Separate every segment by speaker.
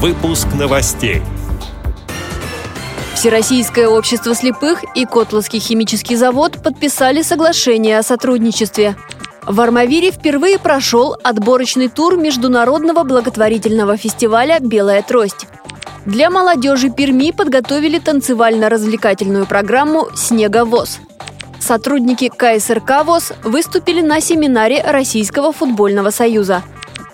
Speaker 1: Выпуск новостей.
Speaker 2: Всероссийское общество слепых и Котловский химический завод подписали соглашение о сотрудничестве. В Армавире впервые прошел отборочный тур международного благотворительного фестиваля «Белая трость». Для молодежи Перми подготовили танцевально-развлекательную программу «Снеговоз». Сотрудники КСРК ВОЗ выступили на семинаре Российского футбольного союза.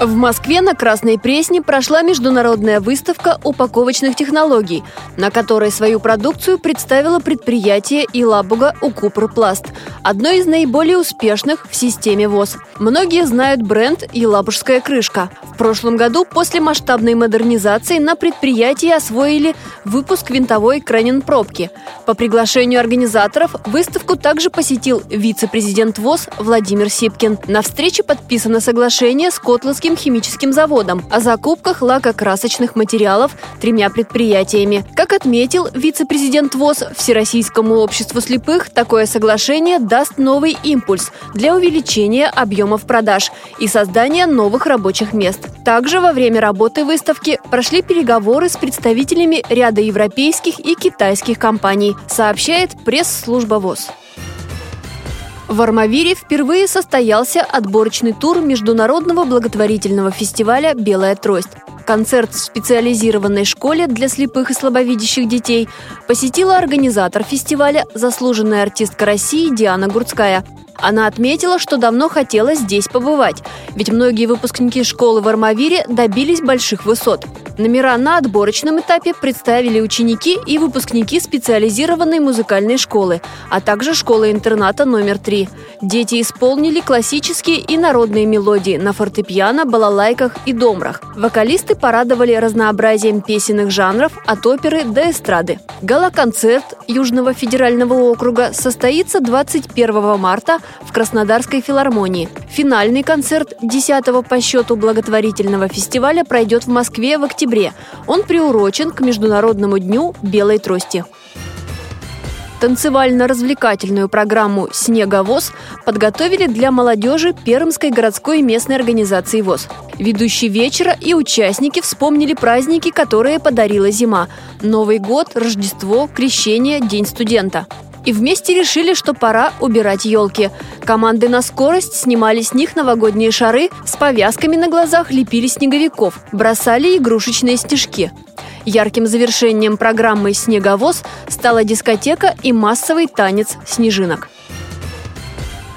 Speaker 2: В Москве на Красной Пресне прошла международная выставка упаковочных технологий, на которой свою продукцию представило предприятие Илабуга Укупрпласт, одно из наиболее успешных в системе ВОЗ. Многие знают бренд «Елабужская крышка». В прошлом году после масштабной модернизации на предприятии освоили выпуск винтовой кренин пробки. По приглашению организаторов выставку также посетил вице-президент ВОЗ Владимир Сипкин. На встрече подписано соглашение с Котловским химическим заводом о закупках лакокрасочных материалов тремя предприятиями. Как отметил вице-президент ВОЗ Всероссийскому обществу слепых, такое соглашение даст новый импульс для увеличения объемов продаж и создания новых рабочих мест. Также во время работы выставки прошли переговоры с представителями ряда европейских и китайских компаний, сообщает пресс-служба ВОЗ. В Армавире впервые состоялся отборочный тур международного благотворительного фестиваля «Белая трость». Концерт в специализированной школе для слепых и слабовидящих детей посетила организатор фестиваля, заслуженная артистка России Диана Гурцкая – она отметила, что давно хотела здесь побывать, ведь многие выпускники школы в Армавире добились больших высот. Номера на отборочном этапе представили ученики и выпускники специализированной музыкальной школы, а также школы-интерната номер 3. Дети исполнили классические и народные мелодии на фортепиано, балалайках и домрах. Вокалисты порадовали разнообразием песенных жанров от оперы до эстрады. Гала-концерт Южного федерального округа состоится 21 марта в Краснодарской филармонии. Финальный концерт 10-го по счету благотворительного фестиваля пройдет в Москве в октябре. Он приурочен к Международному дню белой трости. Танцевально-развлекательную программу «Снеговоз» подготовили для молодежи Пермской городской местной организации ВОЗ. Ведущие вечера и участники вспомнили праздники, которые подарила зима. Новый год, Рождество, Крещение, День студента и вместе решили, что пора убирать елки. Команды на скорость снимали с них новогодние шары, с повязками на глазах лепили снеговиков, бросали игрушечные снежки. Ярким завершением программы «Снеговоз» стала дискотека и массовый танец снежинок.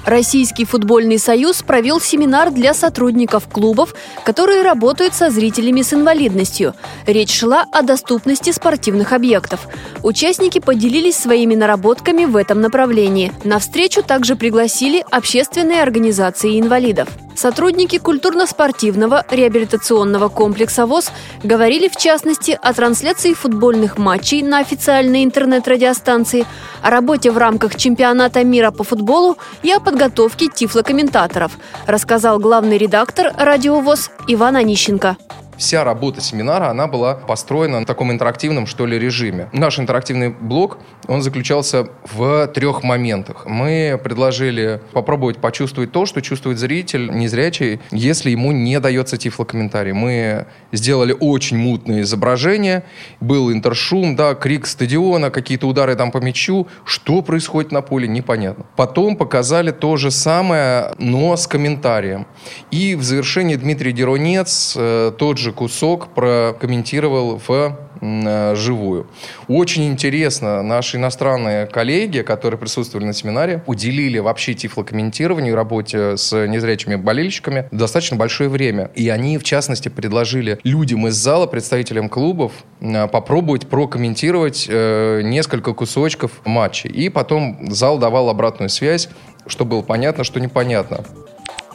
Speaker 2: Российский футбольный союз провел семинар для сотрудников клубов, которые работают со зрителями с инвалидностью. Речь шла о доступности спортивных объектов. Участники поделились своими наработками в этом направлении. На встречу также пригласили общественные организации инвалидов. Сотрудники культурно-спортивного реабилитационного комплекса ВОЗ говорили в частности о трансляции футбольных матчей на официальной интернет-радиостанции, о работе в рамках чемпионата мира по футболу и о подготовке тифлокомментаторов, рассказал главный редактор «Радио ВОЗ» Иван Онищенко
Speaker 3: вся работа семинара, она была построена в таком интерактивном, что ли, режиме. Наш интерактивный блок, он заключался в трех моментах. Мы предложили попробовать почувствовать то, что чувствует зритель незрячий, если ему не дается тифлокомментарий. Мы сделали очень мутное изображение, был интершум, да, крик стадиона, какие-то удары там по мячу. Что происходит на поле, непонятно. Потом показали то же самое, но с комментарием. И в завершении Дмитрий Деронец, э, тот же же кусок прокомментировал в э, живую. Очень интересно, наши иностранные коллеги, которые присутствовали на семинаре, уделили вообще тифлокомментированию, работе с незрячими болельщиками достаточно большое время. И они, в частности, предложили людям из зала, представителям клубов, э, попробовать прокомментировать э, несколько кусочков матчей. И потом зал давал обратную связь, чтобы было понятно, что непонятно.